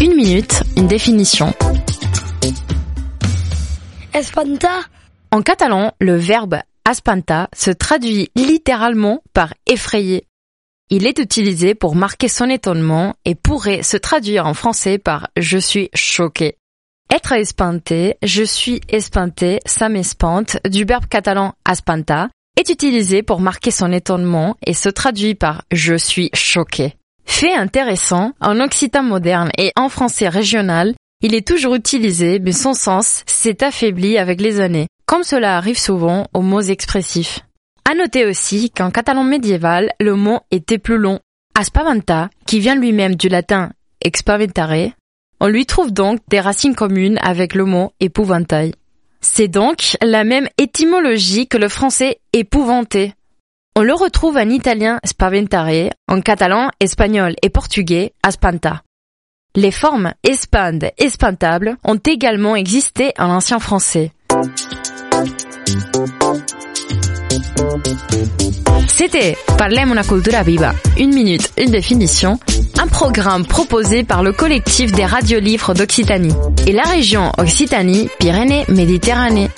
Une minute, une définition. Espanta. En catalan, le verbe espanta se traduit littéralement par effrayer. Il est utilisé pour marquer son étonnement et pourrait se traduire en français par je suis choqué. Être espanté, je suis espanté, ça m'espante, du verbe catalan espanta, est utilisé pour marquer son étonnement et se traduit par je suis choqué. Fait intéressant, en occitan moderne et en français régional, il est toujours utilisé, mais son sens s'est affaibli avec les années, comme cela arrive souvent aux mots expressifs. À noter aussi qu'en catalan médiéval, le mot était plus long. Aspavanta, qui vient lui-même du latin expaventare, on lui trouve donc des racines communes avec le mot épouvantail. C'est donc la même étymologie que le français épouvanté. On le retrouve en italien spaventare, en catalan, espagnol et portugais aspanta. Les formes espande, espantable ont également existé en ancien français. C'était Parlem una cultura viva, une minute, une définition, un programme proposé par le collectif des radiolivres d'Occitanie et la région Occitanie-Pyrénées-Méditerranée.